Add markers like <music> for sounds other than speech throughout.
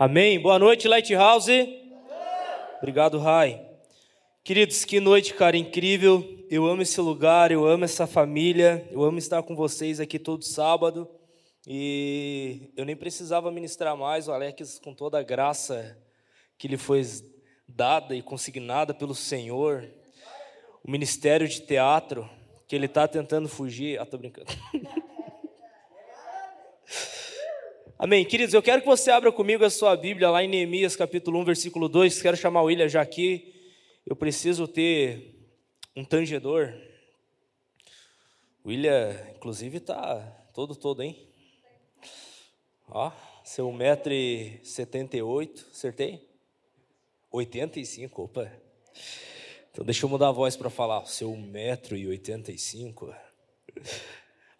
Amém. Boa noite, Lighthouse. Obrigado, Rai. Queridos, que noite, cara, incrível. Eu amo esse lugar, eu amo essa família, eu amo estar com vocês aqui todo sábado. E eu nem precisava ministrar mais, o Alex, com toda a graça que lhe foi dada e consignada pelo Senhor, o ministério de teatro, que ele está tentando fugir. Ah, tô brincando. <laughs> Amém. Queridos, eu quero que você abra comigo a sua Bíblia lá em Neemias capítulo 1, versículo 2. Quero chamar o William já aqui. Eu preciso ter um tangedor. O William, inclusive, está todo, todo, hein? Ó, seu 1,78m, acertei? 85, opa. Então deixa eu mudar a voz para falar, seu 1,85m.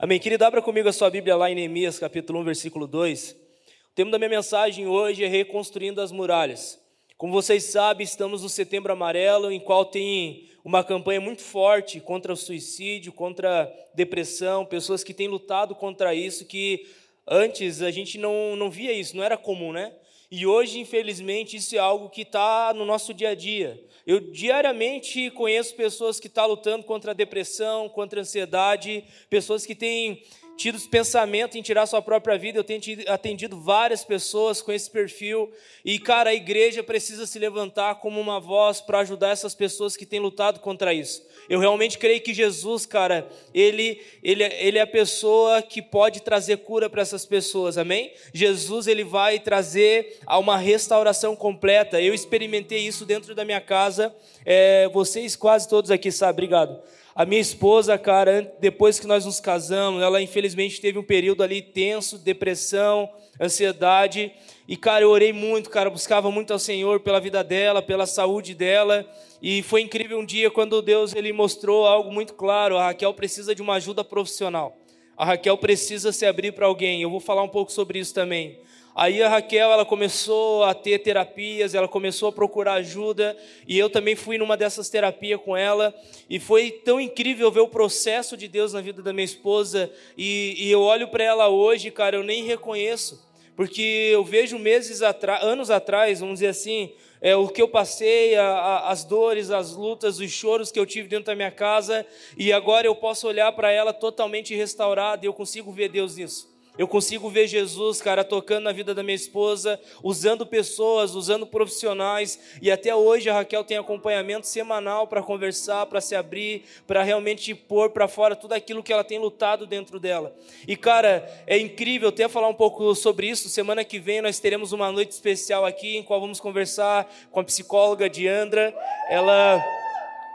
Amém. Querido, abra comigo a sua Bíblia lá em Neemias, capítulo 1, versículo 2. O tema da minha mensagem hoje é Reconstruindo as Muralhas. Como vocês sabem, estamos no Setembro Amarelo, em qual tem uma campanha muito forte contra o suicídio, contra a depressão, pessoas que têm lutado contra isso, que antes a gente não, não via isso, não era comum, né? E hoje, infelizmente, isso é algo que está no nosso dia a dia. Eu diariamente conheço pessoas que estão tá lutando contra a depressão, contra a ansiedade, pessoas que têm tido pensamento em tirar sua própria vida. Eu tenho atendido várias pessoas com esse perfil. E, cara, a igreja precisa se levantar como uma voz para ajudar essas pessoas que têm lutado contra isso. Eu realmente creio que Jesus, cara, ele, ele, ele é a pessoa que pode trazer cura para essas pessoas, amém? Jesus, ele vai trazer a uma restauração completa. Eu experimentei isso dentro da minha casa. É, vocês quase todos aqui sabem, obrigado. A minha esposa, cara, depois que nós nos casamos, ela infelizmente teve um período ali tenso, depressão, ansiedade. E, cara, eu orei muito, cara, buscava muito ao Senhor pela vida dela, pela saúde dela. E foi incrível um dia quando Deus ele mostrou algo muito claro: a Raquel precisa de uma ajuda profissional. A Raquel precisa se abrir para alguém. Eu vou falar um pouco sobre isso também. Aí a Raquel, ela começou a ter terapias, ela começou a procurar ajuda, e eu também fui numa dessas terapias com ela, e foi tão incrível ver o processo de Deus na vida da minha esposa, e, e eu olho para ela hoje, cara, eu nem reconheço, porque eu vejo meses atrás, anos atrás, vamos dizer assim, é, o que eu passei, a, a, as dores, as lutas, os choros que eu tive dentro da minha casa, e agora eu posso olhar para ela totalmente restaurada, e eu consigo ver Deus nisso. Eu consigo ver Jesus, cara, tocando na vida da minha esposa, usando pessoas, usando profissionais, e até hoje a Raquel tem acompanhamento semanal para conversar, para se abrir, para realmente pôr para fora tudo aquilo que ela tem lutado dentro dela. E cara, é incrível até falar um pouco sobre isso. Semana que vem nós teremos uma noite especial aqui em qual vamos conversar com a psicóloga Diandra. Ela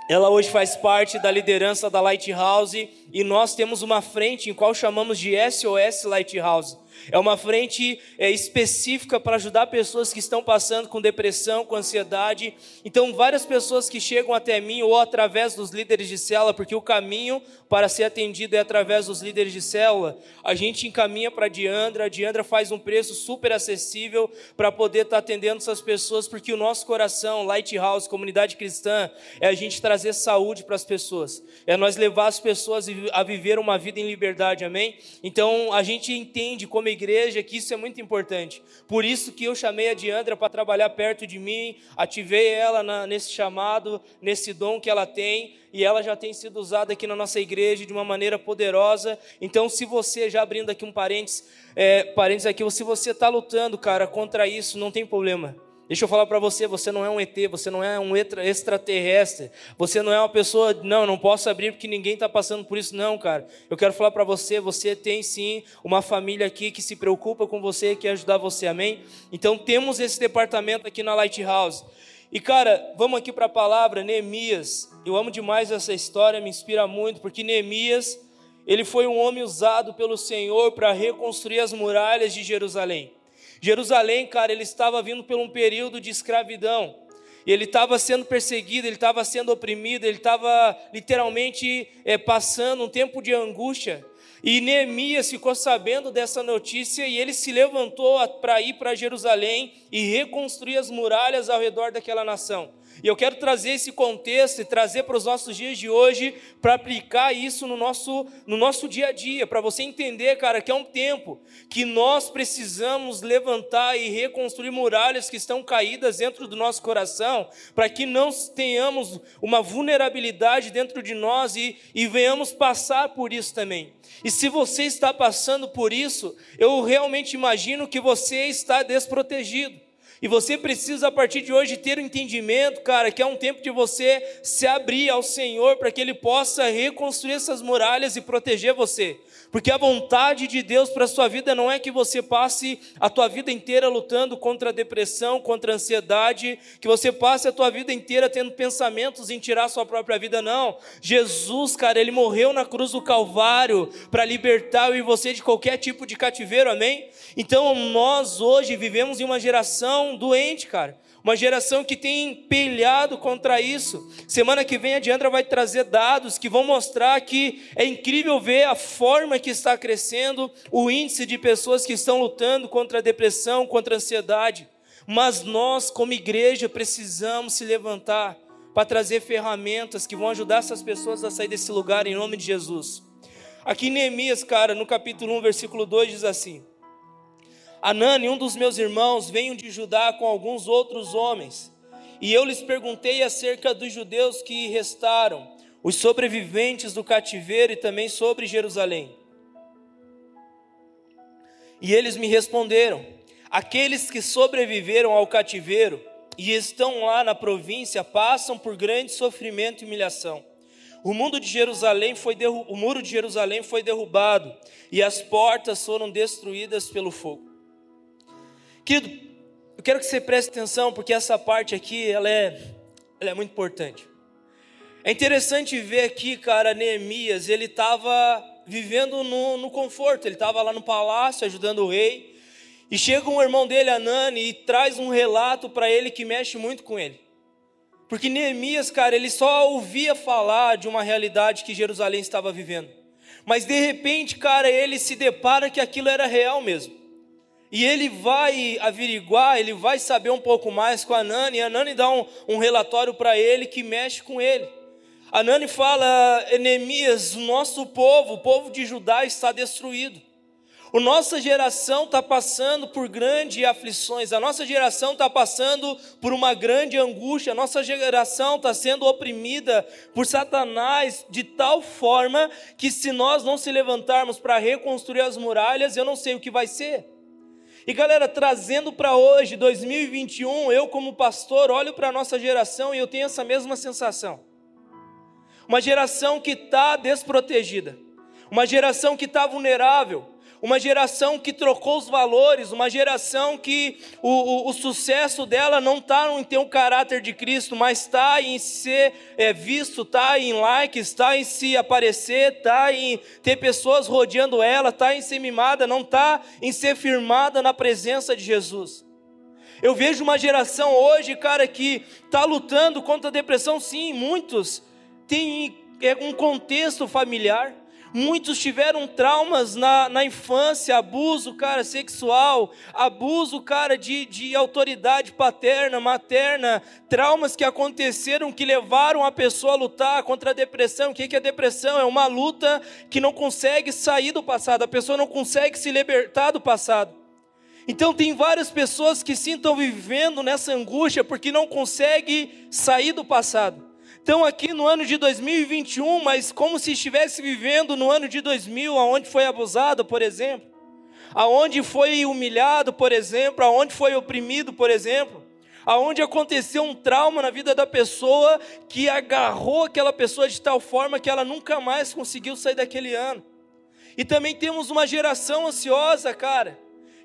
ela hoje faz parte da liderança da Lighthouse e nós temos uma frente em qual chamamos de SOS Lighthouse. É uma frente é, específica para ajudar pessoas que estão passando com depressão, com ansiedade. Então, várias pessoas que chegam até mim ou através dos líderes de célula, porque o caminho para ser atendido é através dos líderes de célula, a gente encaminha para a Diandra. A Diandra faz um preço super acessível para poder estar tá atendendo essas pessoas, porque o nosso coração, Lighthouse, comunidade cristã, é a gente trazer saúde para as pessoas, é nós levar as pessoas a viver uma vida em liberdade, amém? Então, a gente entende como igreja que isso é muito importante. Por isso que eu chamei a Diandra para trabalhar perto de mim, ativei ela na, nesse chamado, nesse dom que ela tem, e ela já tem sido usada aqui na nossa igreja de uma maneira poderosa. Então, se você, já abrindo aqui um parênteses, é, parênteses aqui, se você está lutando, cara, contra isso, não tem problema. Deixa eu falar para você, você não é um ET, você não é um extraterrestre, você não é uma pessoa, não, não posso abrir porque ninguém está passando por isso, não, cara. Eu quero falar para você, você tem sim uma família aqui que se preocupa com você e quer ajudar você, amém? Então temos esse departamento aqui na Lighthouse. E cara, vamos aqui para a palavra, Neemias. Eu amo demais essa história, me inspira muito, porque Neemias, ele foi um homem usado pelo Senhor para reconstruir as muralhas de Jerusalém. Jerusalém, cara, ele estava vindo por um período de escravidão. Ele estava sendo perseguido, ele estava sendo oprimido, ele estava literalmente é, passando um tempo de angústia. E Neemias ficou sabendo dessa notícia e ele se levantou para ir para Jerusalém e reconstruir as muralhas ao redor daquela nação. E eu quero trazer esse contexto e trazer para os nossos dias de hoje, para aplicar isso no nosso, no nosso dia a dia, para você entender, cara, que é um tempo que nós precisamos levantar e reconstruir muralhas que estão caídas dentro do nosso coração, para que não tenhamos uma vulnerabilidade dentro de nós e, e venhamos passar por isso também. E se você está passando por isso, eu realmente imagino que você está desprotegido. E você precisa, a partir de hoje, ter o um entendimento, cara, que é um tempo de você se abrir ao Senhor para que Ele possa reconstruir essas muralhas e proteger você. Porque a vontade de Deus para a sua vida não é que você passe a tua vida inteira lutando contra a depressão, contra a ansiedade, que você passe a tua vida inteira tendo pensamentos em tirar a sua própria vida, não. Jesus, cara, ele morreu na cruz do Calvário para libertar eu e você de qualquer tipo de cativeiro, amém? Então nós hoje vivemos em uma geração doente, cara uma geração que tem empelhado contra isso. Semana que vem a Diandra vai trazer dados que vão mostrar que é incrível ver a forma que está crescendo o índice de pessoas que estão lutando contra a depressão, contra a ansiedade. Mas nós, como igreja, precisamos se levantar para trazer ferramentas que vão ajudar essas pessoas a sair desse lugar em nome de Jesus. Aqui em Neemias, cara, no capítulo 1, versículo 2 diz assim: Anani, um dos meus irmãos, veio de Judá com alguns outros homens. E eu lhes perguntei acerca dos judeus que restaram, os sobreviventes do cativeiro e também sobre Jerusalém. E eles me responderam: aqueles que sobreviveram ao cativeiro e estão lá na província passam por grande sofrimento e humilhação. O, mundo de Jerusalém foi o muro de Jerusalém foi derrubado e as portas foram destruídas pelo fogo. Querido, eu quero que você preste atenção, porque essa parte aqui, ela é, ela é muito importante. É interessante ver aqui, cara, Neemias, ele estava vivendo no, no conforto, ele estava lá no palácio ajudando o rei, e chega um irmão dele, Anani, e traz um relato para ele que mexe muito com ele. Porque Neemias, cara, ele só ouvia falar de uma realidade que Jerusalém estava vivendo. Mas de repente, cara, ele se depara que aquilo era real mesmo. E ele vai averiguar, ele vai saber um pouco mais com a Nani, e a Nani dá um, um relatório para ele que mexe com ele. A Nani fala, Enemias, o nosso povo, o povo de Judá está destruído. A nossa geração está passando por grandes aflições, a nossa geração está passando por uma grande angústia, a nossa geração está sendo oprimida por Satanás de tal forma que, se nós não se levantarmos para reconstruir as muralhas, eu não sei o que vai ser. E galera, trazendo para hoje, 2021, eu como pastor olho para a nossa geração e eu tenho essa mesma sensação. Uma geração que está desprotegida, uma geração que está vulnerável, uma geração que trocou os valores, uma geração que o, o, o sucesso dela não está em ter o um caráter de Cristo, mas está em ser é, visto, está em likes, está em se aparecer, está em ter pessoas rodeando ela, está em ser mimada, não está em ser firmada na presença de Jesus. Eu vejo uma geração hoje, cara, que está lutando contra a depressão, sim, muitos têm é, um contexto familiar Muitos tiveram traumas na, na infância, abuso, cara, sexual, abuso, cara, de, de autoridade paterna, materna, traumas que aconteceram que levaram a pessoa a lutar contra a depressão. O que é depressão? É uma luta que não consegue sair do passado, a pessoa não consegue se libertar do passado. Então tem várias pessoas que se estão vivendo nessa angústia porque não conseguem sair do passado estão aqui no ano de 2021, mas como se estivesse vivendo no ano de 2000, aonde foi abusado, por exemplo, aonde foi humilhado, por exemplo, aonde foi oprimido, por exemplo, aonde aconteceu um trauma na vida da pessoa que agarrou aquela pessoa de tal forma que ela nunca mais conseguiu sair daquele ano. E também temos uma geração ansiosa, cara,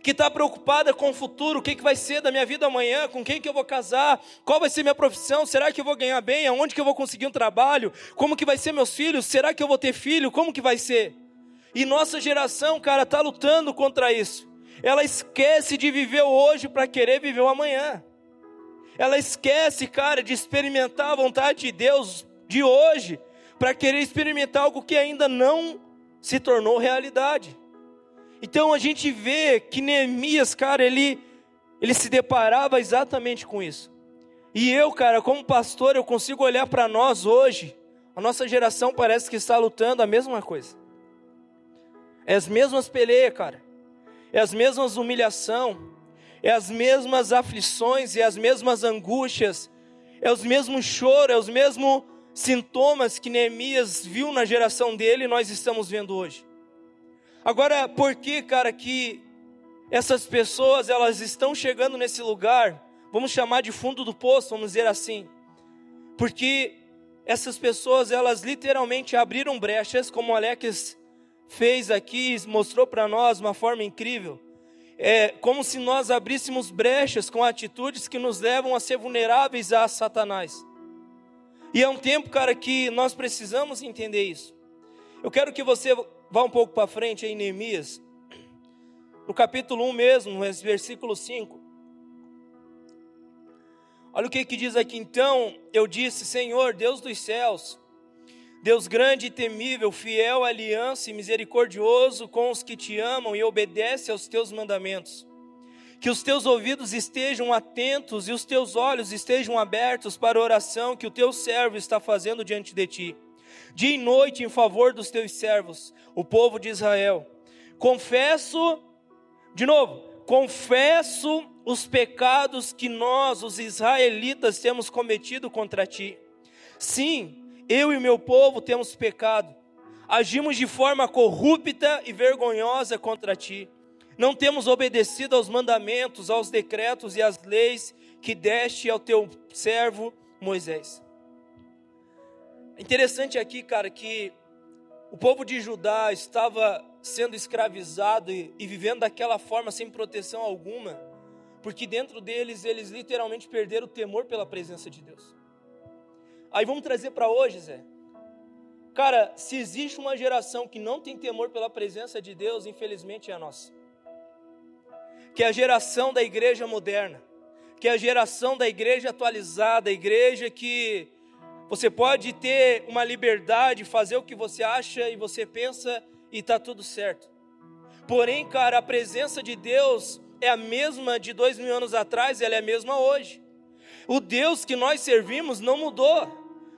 que está preocupada com o futuro, o que, que vai ser da minha vida amanhã, com quem que eu vou casar, qual vai ser minha profissão, será que eu vou ganhar bem, aonde que eu vou conseguir um trabalho, como que vai ser meus filhos, será que eu vou ter filho, como que vai ser? E nossa geração, cara, está lutando contra isso. Ela esquece de viver hoje para querer viver o amanhã. Ela esquece, cara, de experimentar a vontade de Deus de hoje para querer experimentar algo que ainda não se tornou realidade. Então a gente vê que Neemias, cara, ele, ele se deparava exatamente com isso. E eu, cara, como pastor, eu consigo olhar para nós hoje. A nossa geração parece que está lutando a mesma coisa. É as mesmas peleias, cara. É as mesmas humilhação. É as mesmas aflições, é as mesmas angústias. É os mesmos choros, é os mesmos sintomas que Neemias viu na geração dele e nós estamos vendo hoje. Agora, por que, cara, que essas pessoas elas estão chegando nesse lugar? Vamos chamar de fundo do poço, vamos dizer assim. Porque essas pessoas, elas literalmente abriram brechas, como o Alex fez aqui, mostrou para nós uma forma incrível. É como se nós abríssemos brechas com atitudes que nos levam a ser vulneráveis a Satanás. E é um tempo, cara, que nós precisamos entender isso. Eu quero que você vá um pouco para frente em Neemias, no capítulo 1 mesmo, versículo 5. Olha o que, que diz aqui. Então eu disse: Senhor, Deus dos céus, Deus grande e temível, fiel, aliança e misericordioso com os que te amam e obedecem aos teus mandamentos. Que os teus ouvidos estejam atentos e os teus olhos estejam abertos para a oração que o teu servo está fazendo diante de ti, dia e noite em favor dos teus servos, o povo de Israel. Confesso, de novo, confesso os pecados que nós, os israelitas, temos cometido contra ti. Sim, eu e meu povo temos pecado, agimos de forma corrupta e vergonhosa contra ti. Não temos obedecido aos mandamentos, aos decretos e às leis que deste ao teu servo Moisés. Interessante aqui, cara, que o povo de Judá estava sendo escravizado e, e vivendo daquela forma sem proteção alguma, porque dentro deles eles literalmente perderam o temor pela presença de Deus. Aí vamos trazer para hoje, Zé. Cara, se existe uma geração que não tem temor pela presença de Deus, infelizmente é a nossa. Que é a geração da igreja moderna, que é a geração da igreja atualizada, a igreja que você pode ter uma liberdade, fazer o que você acha e você pensa e está tudo certo. Porém, cara, a presença de Deus é a mesma de dois mil anos atrás, ela é a mesma hoje. O Deus que nós servimos não mudou.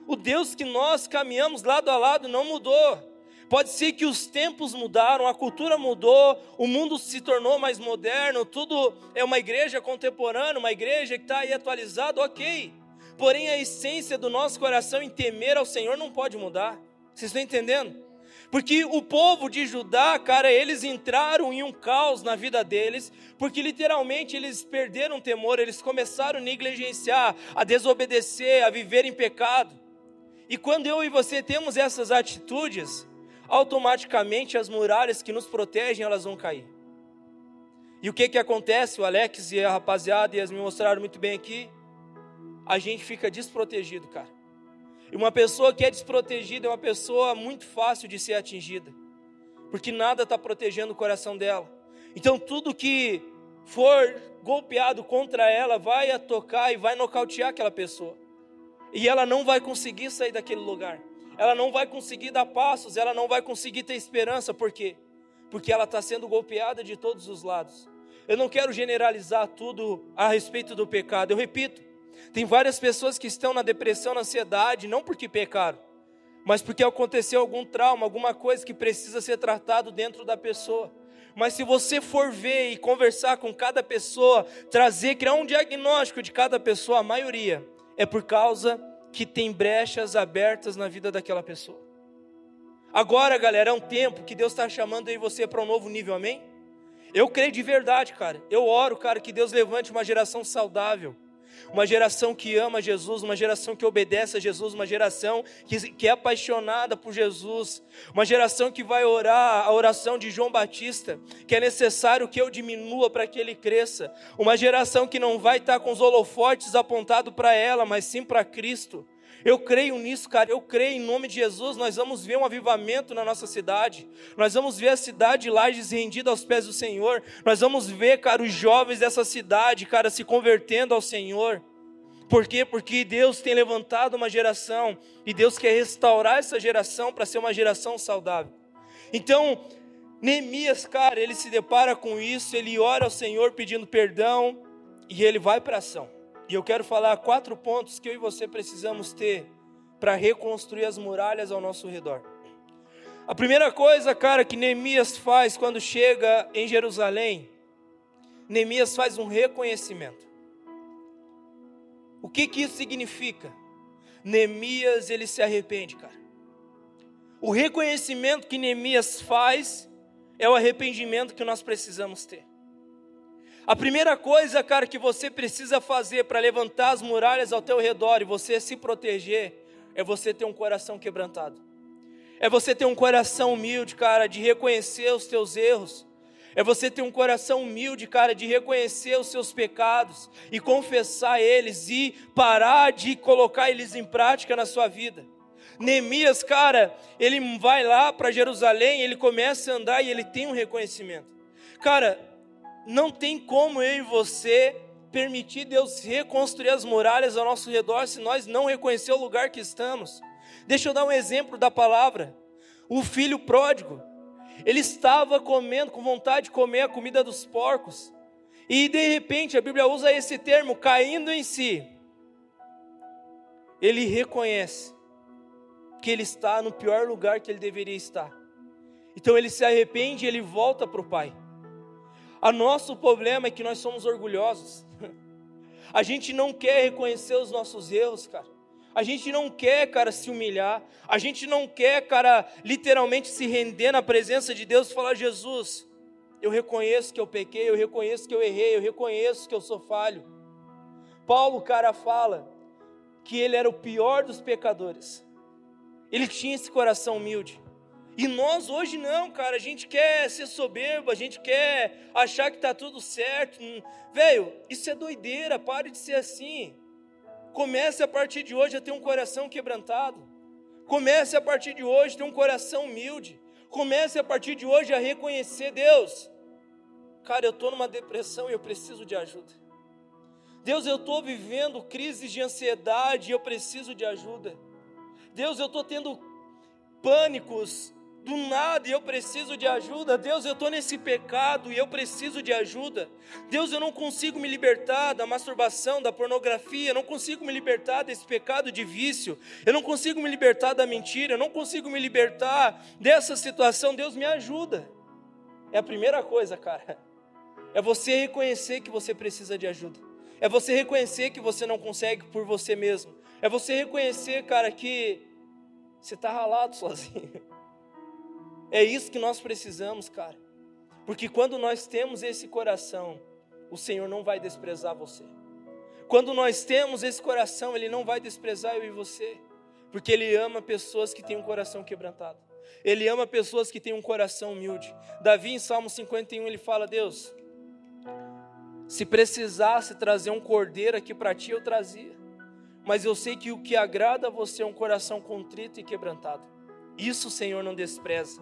O Deus que nós caminhamos lado a lado não mudou. Pode ser que os tempos mudaram, a cultura mudou, o mundo se tornou mais moderno, tudo é uma igreja contemporânea, uma igreja que está aí atualizada, ok. Porém, a essência do nosso coração em temer ao Senhor não pode mudar. Vocês estão entendendo? Porque o povo de Judá, cara, eles entraram em um caos na vida deles, porque literalmente eles perderam o temor, eles começaram a negligenciar, a desobedecer, a viver em pecado. E quando eu e você temos essas atitudes, automaticamente as muralhas que nos protegem, elas vão cair. E o que que acontece? O Alex e a rapaziada e as me mostraram muito bem aqui. A gente fica desprotegido, cara. E uma pessoa que é desprotegida é uma pessoa muito fácil de ser atingida, porque nada está protegendo o coração dela. Então, tudo que for golpeado contra ela vai tocar e vai nocautear aquela pessoa. E ela não vai conseguir sair daquele lugar. Ela não vai conseguir dar passos, ela não vai conseguir ter esperança. Por quê? Porque ela está sendo golpeada de todos os lados. Eu não quero generalizar tudo a respeito do pecado. Eu repito, tem várias pessoas que estão na depressão, na ansiedade, não porque pecaram, mas porque aconteceu algum trauma, alguma coisa que precisa ser tratado dentro da pessoa. Mas se você for ver e conversar com cada pessoa, trazer, criar um diagnóstico de cada pessoa, a maioria é por causa que tem brechas abertas na vida daquela pessoa. Agora, galera, é um tempo que Deus está chamando aí você para um novo nível, amém? Eu creio de verdade, cara. Eu oro, cara, que Deus levante uma geração saudável uma geração que ama Jesus, uma geração que obedece a Jesus, uma geração que, que é apaixonada por Jesus, uma geração que vai orar a oração de João Batista, que é necessário que eu diminua para que ele cresça, uma geração que não vai estar com os holofotes apontados para ela, mas sim para Cristo. Eu creio nisso, cara. Eu creio em nome de Jesus. Nós vamos ver um avivamento na nossa cidade. Nós vamos ver a cidade de Lages rendida aos pés do Senhor. Nós vamos ver, cara, os jovens dessa cidade, cara, se convertendo ao Senhor. Por quê? Porque Deus tem levantado uma geração e Deus quer restaurar essa geração para ser uma geração saudável. Então, Neemias, cara, ele se depara com isso, ele ora ao Senhor pedindo perdão e ele vai para ação. E eu quero falar quatro pontos que eu e você precisamos ter para reconstruir as muralhas ao nosso redor. A primeira coisa, cara, que Neemias faz quando chega em Jerusalém, Neemias faz um reconhecimento. O que que isso significa? Neemias, ele se arrepende, cara. O reconhecimento que Neemias faz é o arrependimento que nós precisamos ter. A primeira coisa, cara, que você precisa fazer para levantar as muralhas ao teu redor e você se proteger, é você ter um coração quebrantado. É você ter um coração humilde, cara, de reconhecer os teus erros. É você ter um coração humilde, cara, de reconhecer os seus pecados e confessar eles e parar de colocar eles em prática na sua vida. Neemias, cara, ele vai lá para Jerusalém, ele começa a andar e ele tem um reconhecimento. Cara, não tem como eu e você permitir Deus reconstruir as muralhas ao nosso redor se nós não reconhecer o lugar que estamos. Deixa eu dar um exemplo da palavra. O filho pródigo, ele estava comendo com vontade de comer a comida dos porcos. E de repente a Bíblia usa esse termo, caindo em si. Ele reconhece que ele está no pior lugar que ele deveria estar. Então ele se arrepende e ele volta para o Pai. A nosso problema é que nós somos orgulhosos. <laughs> A gente não quer reconhecer os nossos erros, cara. A gente não quer, cara, se humilhar. A gente não quer, cara, literalmente se render na presença de Deus e falar: Jesus, eu reconheço que eu pequei, eu reconheço que eu errei, eu reconheço que eu sou falho. Paulo, cara, fala que ele era o pior dos pecadores. Ele tinha esse coração humilde. E nós hoje não, cara, a gente quer ser soberbo, a gente quer achar que está tudo certo. Hum, velho, isso é doideira, pare de ser assim. Comece a partir de hoje a ter um coração quebrantado. Comece a partir de hoje a ter um coração humilde. Comece a partir de hoje a reconhecer Deus. Cara, eu estou numa depressão e eu preciso de ajuda. Deus, eu estou vivendo crises de ansiedade e eu preciso de ajuda. Deus, eu estou tendo pânicos do nada e eu preciso de ajuda. Deus, eu estou nesse pecado e eu preciso de ajuda. Deus, eu não consigo me libertar da masturbação, da pornografia, eu não consigo me libertar desse pecado de vício, eu não consigo me libertar da mentira, eu não consigo me libertar dessa situação. Deus, me ajuda. É a primeira coisa, cara. É você reconhecer que você precisa de ajuda. É você reconhecer que você não consegue por você mesmo. É você reconhecer, cara, que você está ralado <laughs> sozinho. É isso que nós precisamos, cara. Porque quando nós temos esse coração, o Senhor não vai desprezar você. Quando nós temos esse coração, Ele não vai desprezar eu e você. Porque Ele ama pessoas que têm um coração quebrantado. Ele ama pessoas que têm um coração humilde. Davi, em Salmo 51, ele fala: Deus, se precisasse trazer um cordeiro aqui para ti, eu trazia. Mas eu sei que o que agrada a você é um coração contrito e quebrantado. Isso o Senhor não despreza.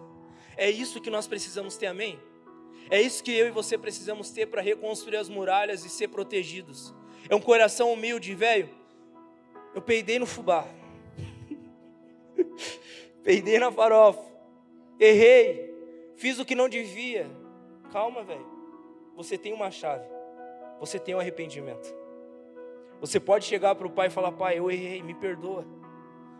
É isso que nós precisamos ter, amém? É isso que eu e você precisamos ter para reconstruir as muralhas e ser protegidos. É um coração humilde, velho. Eu peidei no fubá. <laughs> peidei na farofa. Errei. Fiz o que não devia. Calma, velho. Você tem uma chave. Você tem um arrependimento. Você pode chegar para o pai e falar: Pai, eu errei, me perdoa.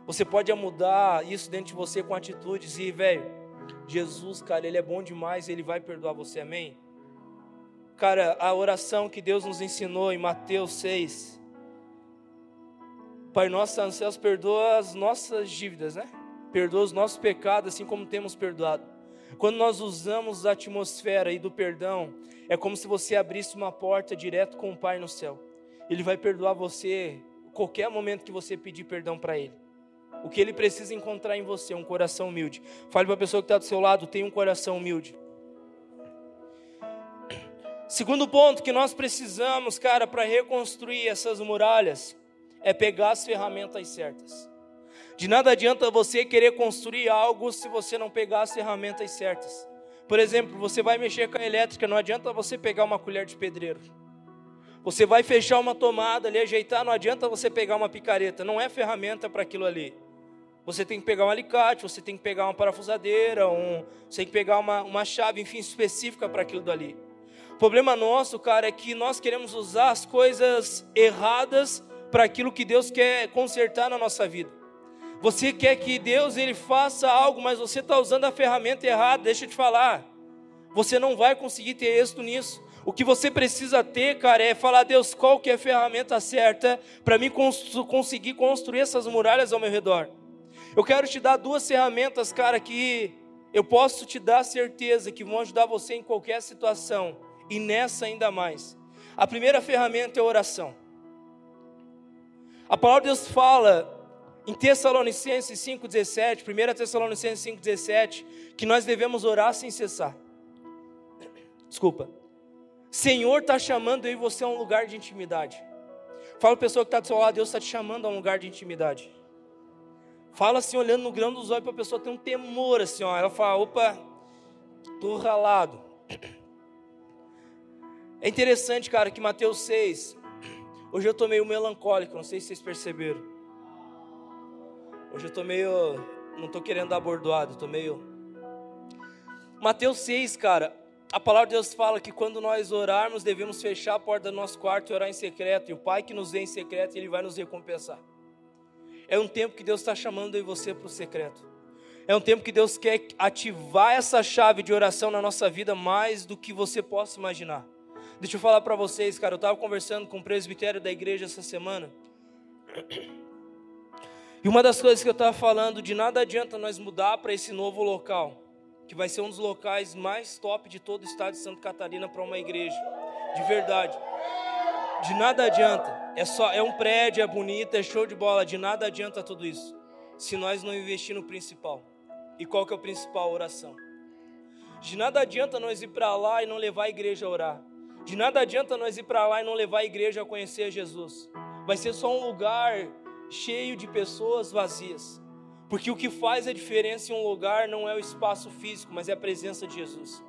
Você pode mudar isso dentro de você com atitudes e, velho, Jesus, cara, Ele é bom demais, Ele vai perdoar você, amém? Cara, a oração que Deus nos ensinou em Mateus 6. Pai nosso nos céus, perdoa as nossas dívidas, né? Perdoa os nossos pecados, assim como temos perdoado. Quando nós usamos a atmosfera e do perdão, é como se você abrisse uma porta direto com o Pai no céu. Ele vai perdoar você qualquer momento que você pedir perdão para Ele. O que ele precisa encontrar em você é um coração humilde. Fale para a pessoa que está do seu lado: tem um coração humilde. Segundo ponto que nós precisamos, cara, para reconstruir essas muralhas, é pegar as ferramentas certas. De nada adianta você querer construir algo se você não pegar as ferramentas certas. Por exemplo, você vai mexer com a elétrica, não adianta você pegar uma colher de pedreiro. Você vai fechar uma tomada ali, ajeitar, não adianta você pegar uma picareta, não é ferramenta para aquilo ali. Você tem que pegar um alicate, você tem que pegar uma parafusadeira, um, você tem que pegar uma, uma chave, enfim, específica para aquilo dali. problema nosso, cara, é que nós queremos usar as coisas erradas para aquilo que Deus quer consertar na nossa vida. Você quer que Deus ele faça algo, mas você está usando a ferramenta errada. Deixa eu te falar. Você não vai conseguir ter êxito nisso. O que você precisa ter, cara, é falar, Deus, qual que é a ferramenta certa para mim conseguir construir essas muralhas ao meu redor. Eu quero te dar duas ferramentas, cara, que eu posso te dar certeza que vão ajudar você em qualquer situação e nessa ainda mais. A primeira ferramenta é a oração. A palavra de Deus fala em Tessalonicenses 5,17, 1 Tessalonicenses 5,17, que nós devemos orar sem cessar. Desculpa. Senhor está chamando eu e você a um lugar de intimidade. Fala a pessoa que está do seu lado, Deus está te chamando a um lugar de intimidade. Fala assim, olhando no grão dos olhos para a pessoa ter um temor assim, ó. Ela fala, opa, estou ralado. É interessante, cara, que Mateus 6, hoje eu estou meio melancólico, não sei se vocês perceberam. Hoje eu estou meio, não estou querendo dar bordoado, estou meio... Mateus 6, cara, a palavra de Deus fala que quando nós orarmos, devemos fechar a porta do nosso quarto e orar em secreto. E o Pai que nos vê em secreto, Ele vai nos recompensar. É um tempo que Deus está chamando eu e você para o secreto. É um tempo que Deus quer ativar essa chave de oração na nossa vida mais do que você possa imaginar. Deixa eu falar para vocês, cara. Eu estava conversando com o presbitério da igreja essa semana. E uma das coisas que eu estava falando, de nada adianta nós mudar para esse novo local que vai ser um dos locais mais top de todo o estado de Santa Catarina para uma igreja, de verdade. De nada adianta, é só é um prédio, é bonito, é show de bola, de nada adianta tudo isso, se nós não investir no principal. E qual que é o principal? oração. De nada adianta nós ir para lá e não levar a igreja a orar. De nada adianta nós ir para lá e não levar a igreja a conhecer Jesus. Vai ser só um lugar cheio de pessoas vazias. Porque o que faz a diferença em um lugar não é o espaço físico, mas é a presença de Jesus.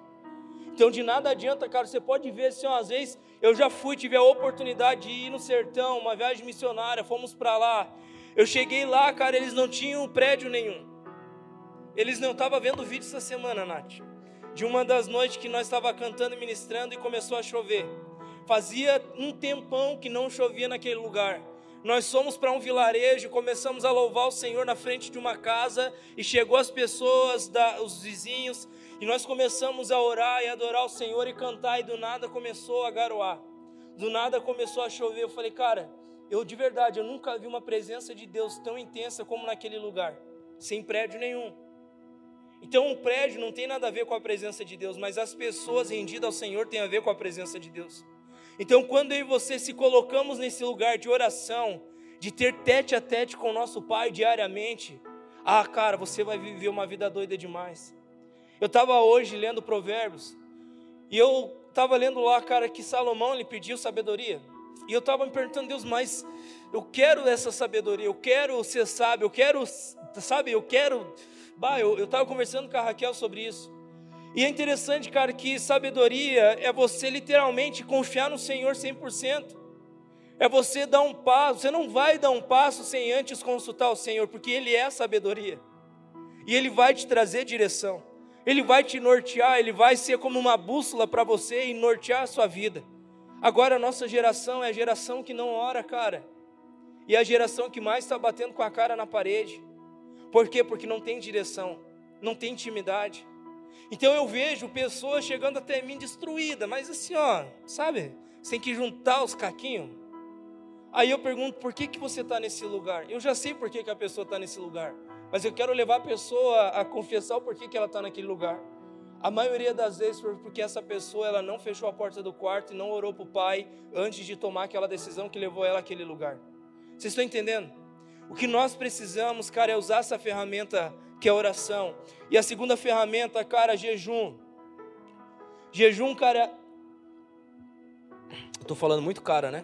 Então de nada adianta, cara, você pode ver assim, ó, às vezes eu já fui, tive a oportunidade de ir no sertão, uma viagem missionária, fomos para lá. Eu cheguei lá, cara, eles não tinham prédio nenhum. Eles não estavam vendo vídeo essa semana, Nath. De uma das noites que nós estava cantando e ministrando e começou a chover. Fazia um tempão que não chovia naquele lugar. Nós fomos para um vilarejo, começamos a louvar o Senhor na frente de uma casa e chegou as pessoas, da, os vizinhos, e nós começamos a orar e adorar o Senhor e cantar e do nada começou a garoar. Do nada começou a chover. Eu falei, cara, eu de verdade, eu nunca vi uma presença de Deus tão intensa como naquele lugar, sem prédio nenhum. Então, o prédio não tem nada a ver com a presença de Deus, mas as pessoas rendidas ao Senhor têm a ver com a presença de Deus. Então, quando eu e você se colocamos nesse lugar de oração, de ter tete a tete com o nosso Pai diariamente, ah, cara, você vai viver uma vida doida demais. Eu estava hoje lendo Provérbios, e eu estava lendo lá, cara, que Salomão lhe pediu sabedoria. E eu estava me perguntando, Deus, mas eu quero essa sabedoria, eu quero ser sábio, eu quero, sabe, eu quero. Bah, eu estava conversando com a Raquel sobre isso. E é interessante, cara, que sabedoria é você literalmente confiar no Senhor 100%. É você dar um passo, você não vai dar um passo sem antes consultar o Senhor, porque Ele é sabedoria. E Ele vai te trazer direção. Ele vai te nortear, Ele vai ser como uma bússola para você e nortear a sua vida. Agora a nossa geração é a geração que não ora, cara. E é a geração que mais está batendo com a cara na parede. Por quê? Porque não tem direção, não tem intimidade. Então eu vejo pessoas chegando até mim destruída, mas assim, ó, sabe? Sem que juntar os caquinhos. Aí eu pergunto, por que, que você está nesse lugar? Eu já sei por que, que a pessoa está nesse lugar, mas eu quero levar a pessoa a confessar o porquê que ela está naquele lugar. A maioria das vezes porque essa pessoa ela não fechou a porta do quarto e não orou para o pai antes de tomar aquela decisão que levou ela àquele lugar. Vocês estão entendendo? O que nós precisamos, cara, é usar essa ferramenta que é oração. E a segunda ferramenta, cara, jejum. Jejum, cara. Eu tô falando muito cara, né?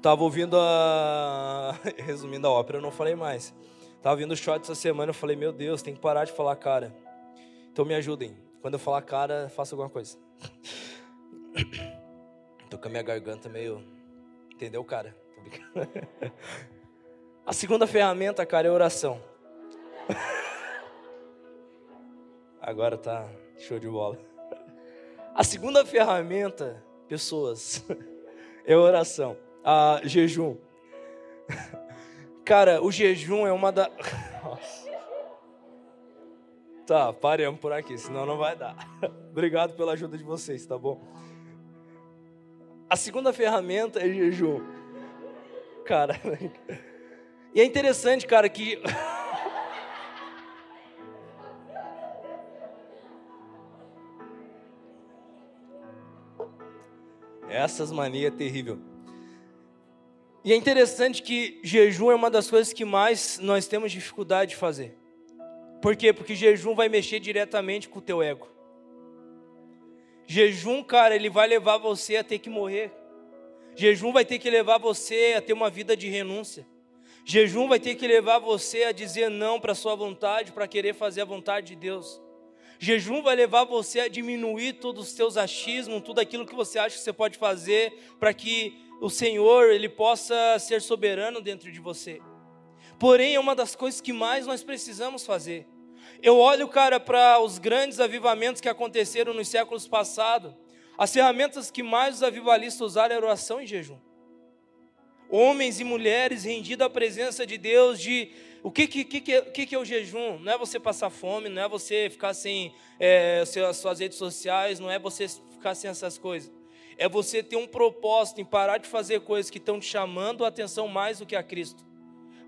Tava ouvindo a. <laughs> Resumindo a ópera, eu não falei mais. Tava ouvindo o shot essa semana, eu falei, meu Deus, tem que parar de falar cara. Então me ajudem. Quando eu falar cara, faça alguma coisa. <coughs> Tô com a minha garganta meio. Entendeu, cara? <laughs> A segunda ferramenta, cara, é oração. <laughs> Agora tá show de bola. A segunda ferramenta, pessoas, <laughs> é oração, a jejum. <laughs> Cara, o jejum é uma da. Nossa. Tá, paremos por aqui, senão não vai dar. Obrigado pela ajuda de vocês, tá bom? A segunda ferramenta é jejum. Cara, e é interessante, cara, que Essas manias é terrível. E é interessante que jejum é uma das coisas que mais nós temos dificuldade de fazer. Por quê? Porque jejum vai mexer diretamente com o teu ego. Jejum, cara, ele vai levar você a ter que morrer. Jejum vai ter que levar você a ter uma vida de renúncia. Jejum vai ter que levar você a dizer não para a sua vontade, para querer fazer a vontade de Deus. Jejum vai levar você a diminuir todos os seus achismos, tudo aquilo que você acha que você pode fazer para que o Senhor ele possa ser soberano dentro de você. Porém, é uma das coisas que mais nós precisamos fazer. Eu olho, cara, para os grandes avivamentos que aconteceram nos séculos passados. As ferramentas que mais os avivalistas usaram era oração e jejum. Homens e mulheres rendidos à presença de Deus, de o que, que, que, que, que é o jejum? Não é você passar fome, não é você ficar sem é, as suas redes sociais, não é você ficar sem essas coisas. É você ter um propósito em parar de fazer coisas que estão te chamando a atenção mais do que a Cristo.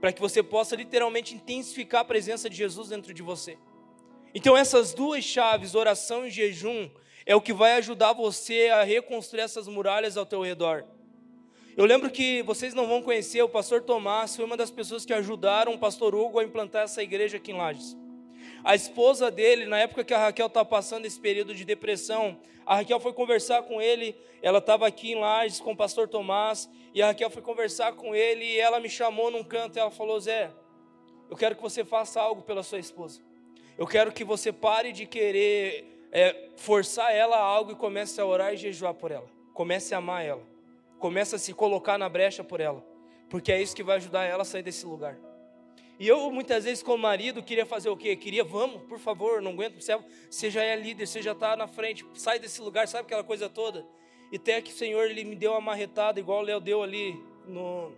Para que você possa literalmente intensificar a presença de Jesus dentro de você. Então, essas duas chaves, oração e jejum, é o que vai ajudar você a reconstruir essas muralhas ao teu redor. Eu lembro que vocês não vão conhecer, o pastor Tomás foi uma das pessoas que ajudaram o pastor Hugo a implantar essa igreja aqui em Lages. A esposa dele, na época que a Raquel estava passando esse período de depressão, a Raquel foi conversar com ele, ela estava aqui em Lages com o pastor Tomás, e a Raquel foi conversar com ele, e ela me chamou num canto, e ela falou, Zé, eu quero que você faça algo pela sua esposa. Eu quero que você pare de querer é, forçar ela a algo e comece a orar e jejuar por ela. Comece a amar ela. Começa a se colocar na brecha por ela, porque é isso que vai ajudar ela a sair desse lugar. E eu, muitas vezes, como marido, queria fazer o quê? Queria, vamos, por favor, não aguento, você já é líder, você já está na frente, sai desse lugar, sabe aquela coisa toda? E até que o Senhor ele me deu uma marretada, igual o Léo deu ali no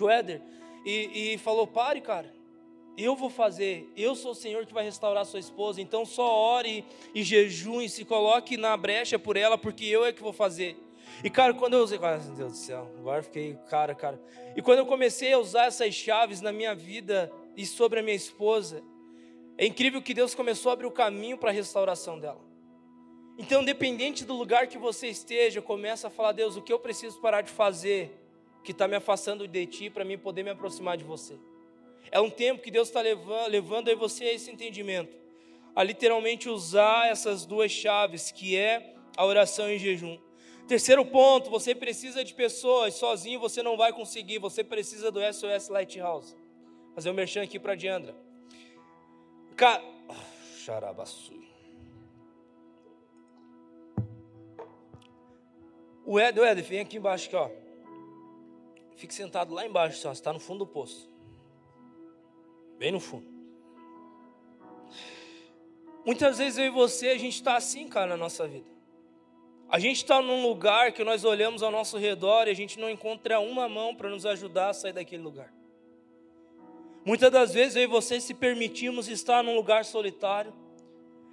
Weather, e, e falou: pare, cara, eu vou fazer, eu sou o Senhor que vai restaurar sua esposa, então só ore e jejum e se coloque na brecha por ela, porque eu é que vou fazer. E cara, quando eu usei, meu Deus do céu, agora fiquei, cara, cara. E quando eu comecei a usar essas chaves na minha vida e sobre a minha esposa, é incrível que Deus começou a abrir o caminho para a restauração dela. Então, dependente do lugar que você esteja, começa a falar, Deus, o que eu preciso parar de fazer que está me afastando de ti para mim poder me aproximar de você. É um tempo que Deus está levando, levando aí você a esse entendimento, a literalmente usar essas duas chaves, que é a oração e jejum. Terceiro ponto, você precisa de pessoas, sozinho você não vai conseguir, você precisa do SOS Lighthouse. Fazer um merchan aqui para Diandra. Ca... Xarabaçui. O Ed, o Ed, vem aqui embaixo aqui, ó. Fique sentado lá embaixo, você está no fundo do poço. Bem no fundo. Muitas vezes eu e você, a gente está assim, cara, na nossa vida. A gente está num lugar que nós olhamos ao nosso redor e a gente não encontra uma mão para nos ajudar a sair daquele lugar. Muitas das vezes eu e você se permitimos estar num lugar solitário.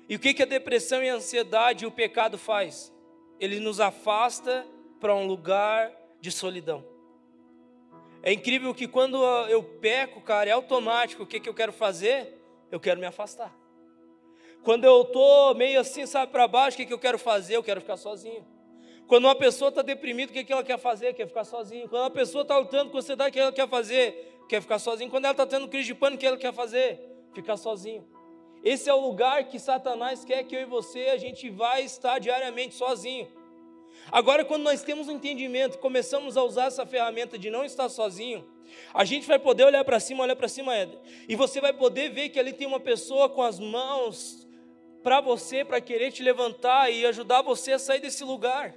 E o que, que a depressão e a ansiedade e o pecado faz? Ele nos afasta para um lugar de solidão. É incrível que quando eu peco, cara, é automático. O que, que eu quero fazer? Eu quero me afastar. Quando eu estou meio assim, sabe, para baixo, o que, que eu quero fazer? Eu quero ficar sozinho. Quando uma pessoa está deprimida, o que, que ela quer fazer? Quer ficar sozinho. Quando uma pessoa está lutando com ansiedade, o que ela quer fazer? Quer ficar sozinho. Quando ela está tendo crise de pânico, o que ela quer fazer? Ficar sozinho. Esse é o lugar que Satanás quer que eu e você, a gente vai estar diariamente sozinho. Agora, quando nós temos um entendimento, começamos a usar essa ferramenta de não estar sozinho, a gente vai poder olhar para cima, olhar para cima, Éder, e você vai poder ver que ali tem uma pessoa com as mãos para você, para querer te levantar e ajudar você a sair desse lugar.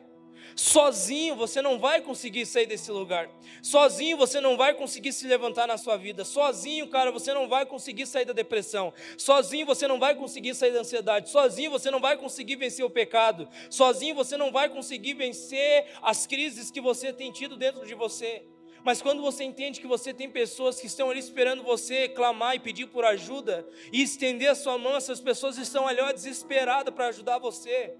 Sozinho você não vai conseguir sair desse lugar. Sozinho você não vai conseguir se levantar na sua vida. Sozinho, cara, você não vai conseguir sair da depressão. Sozinho você não vai conseguir sair da ansiedade. Sozinho você não vai conseguir vencer o pecado. Sozinho você não vai conseguir vencer as crises que você tem tido dentro de você. Mas quando você entende que você tem pessoas que estão ali esperando você clamar e pedir por ajuda e estender a sua mão, essas pessoas estão ali desesperadas para ajudar você.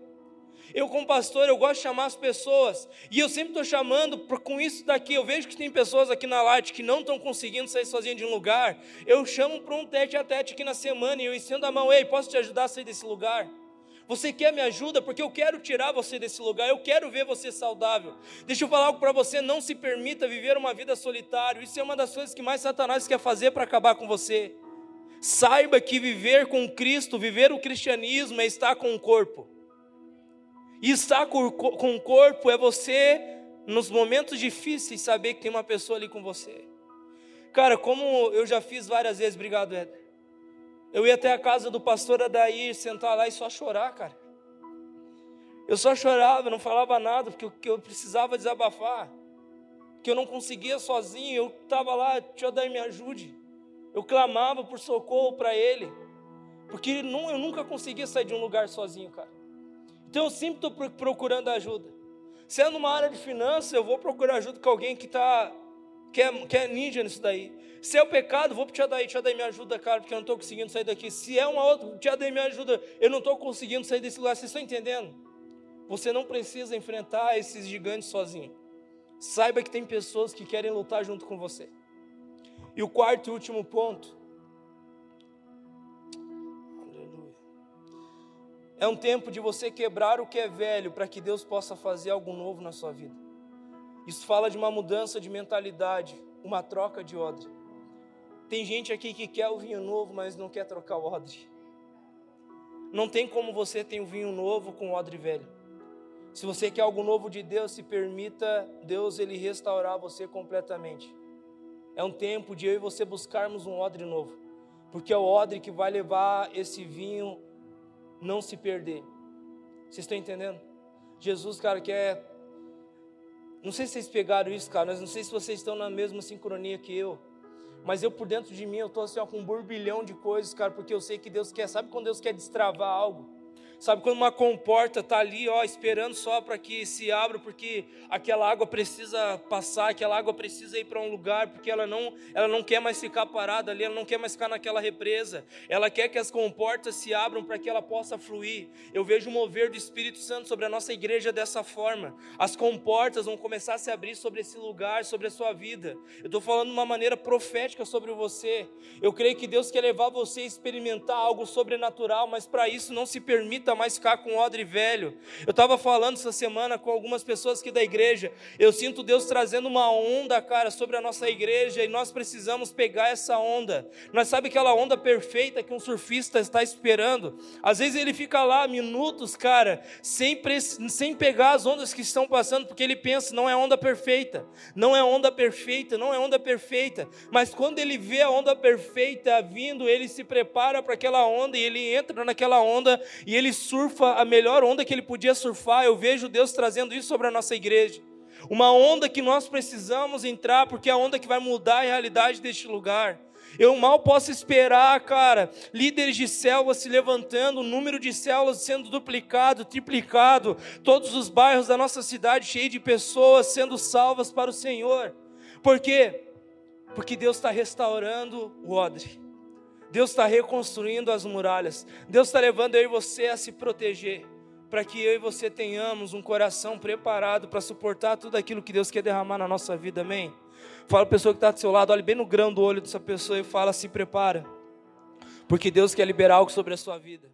Eu, como pastor, eu gosto de chamar as pessoas, e eu sempre estou chamando por, com isso daqui. Eu vejo que tem pessoas aqui na Light que não estão conseguindo sair sozinhas de um lugar. Eu chamo para um tete a tete aqui na semana e eu estendo a mão: Ei, posso te ajudar a sair desse lugar? Você quer me ajuda? Porque eu quero tirar você desse lugar, eu quero ver você saudável. Deixa eu falar algo para você: não se permita viver uma vida solitária. Isso é uma das coisas que mais Satanás quer fazer para acabar com você. Saiba que viver com Cristo, viver o cristianismo é estar com o corpo. E estar com o corpo é você, nos momentos difíceis, saber que tem uma pessoa ali com você. Cara, como eu já fiz várias vezes, obrigado, Éder. Eu ia até a casa do pastor Adair, sentar lá e só chorar, cara. Eu só chorava, não falava nada, porque eu, precisava desabafar. Que eu não conseguia sozinho, eu estava lá, tio Adair, me ajude. Eu clamava por socorro para ele. Porque eu nunca conseguia sair de um lugar sozinho, cara. Então eu sempre estou procurando ajuda. Se é numa área de finanças, eu vou procurar ajuda com alguém que está que é, que é ninja nisso daí. Se é o pecado, vou para o Tia Daí, Tia Daí me ajuda, cara, porque eu não estou conseguindo sair daqui. Se é uma outra, Tia Daí me ajuda, eu não estou conseguindo sair desse lugar. Vocês estão entendendo? Você não precisa enfrentar esses gigantes sozinho. Saiba que tem pessoas que querem lutar junto com você. E o quarto e último ponto É um tempo de você quebrar o que é velho para que Deus possa fazer algo novo na sua vida. Isso fala de uma mudança de mentalidade, uma troca de odre. Tem gente aqui que quer o vinho novo, mas não quer trocar o odre. Não tem como você ter um vinho novo com odre velho. Se você quer algo novo de Deus, se permita Deus ele restaurar você completamente. É um tempo de eu e você buscarmos um odre novo, porque é o odre que vai levar esse vinho não se perder. Vocês estão entendendo? Jesus, cara, quer. Não sei se vocês pegaram isso, cara, mas não sei se vocês estão na mesma sincronia que eu. Mas eu por dentro de mim, eu estou assim, ó, com um burbilhão de coisas, cara, porque eu sei que Deus quer. Sabe quando Deus quer destravar algo? Sabe quando uma comporta está ali, ó, esperando só para que se abra, porque aquela água precisa passar, aquela água precisa ir para um lugar, porque ela não, ela não quer mais ficar parada ali, ela não quer mais ficar naquela represa. Ela quer que as comportas se abram para que ela possa fluir. Eu vejo o mover do Espírito Santo sobre a nossa igreja dessa forma. As comportas vão começar a se abrir sobre esse lugar, sobre a sua vida. Eu estou falando de uma maneira profética sobre você. Eu creio que Deus quer levar você a experimentar algo sobrenatural, mas para isso não se permita aguenta mais ficar com odre velho. Eu estava falando essa semana com algumas pessoas aqui da igreja. Eu sinto Deus trazendo uma onda, cara, sobre a nossa igreja e nós precisamos pegar essa onda. Nós sabe aquela onda perfeita que um surfista está esperando. Às vezes ele fica lá minutos, cara, sem, sem pegar as ondas que estão passando, porque ele pensa, não é onda perfeita, não é onda perfeita, não é onda perfeita. Mas quando ele vê a onda perfeita vindo, ele se prepara para aquela onda e ele entra naquela onda e ele surfa a melhor onda que ele podia surfar. Eu vejo Deus trazendo isso sobre a nossa igreja. Uma onda que nós precisamos entrar, porque é a onda que vai mudar a realidade deste lugar. Eu mal posso esperar, cara, líderes de células se levantando, o número de células sendo duplicado, triplicado, todos os bairros da nossa cidade cheios de pessoas sendo salvas para o Senhor. Por quê? Porque Deus está restaurando o odre. Deus está reconstruindo as muralhas. Deus está levando eu e você a se proteger. Para que eu e você tenhamos um coração preparado para suportar tudo aquilo que Deus quer derramar na nossa vida, amém? Fala a pessoa que está do seu lado, olhe bem no grão do olho dessa pessoa e fala: se prepara, porque Deus quer liberar algo sobre a sua vida.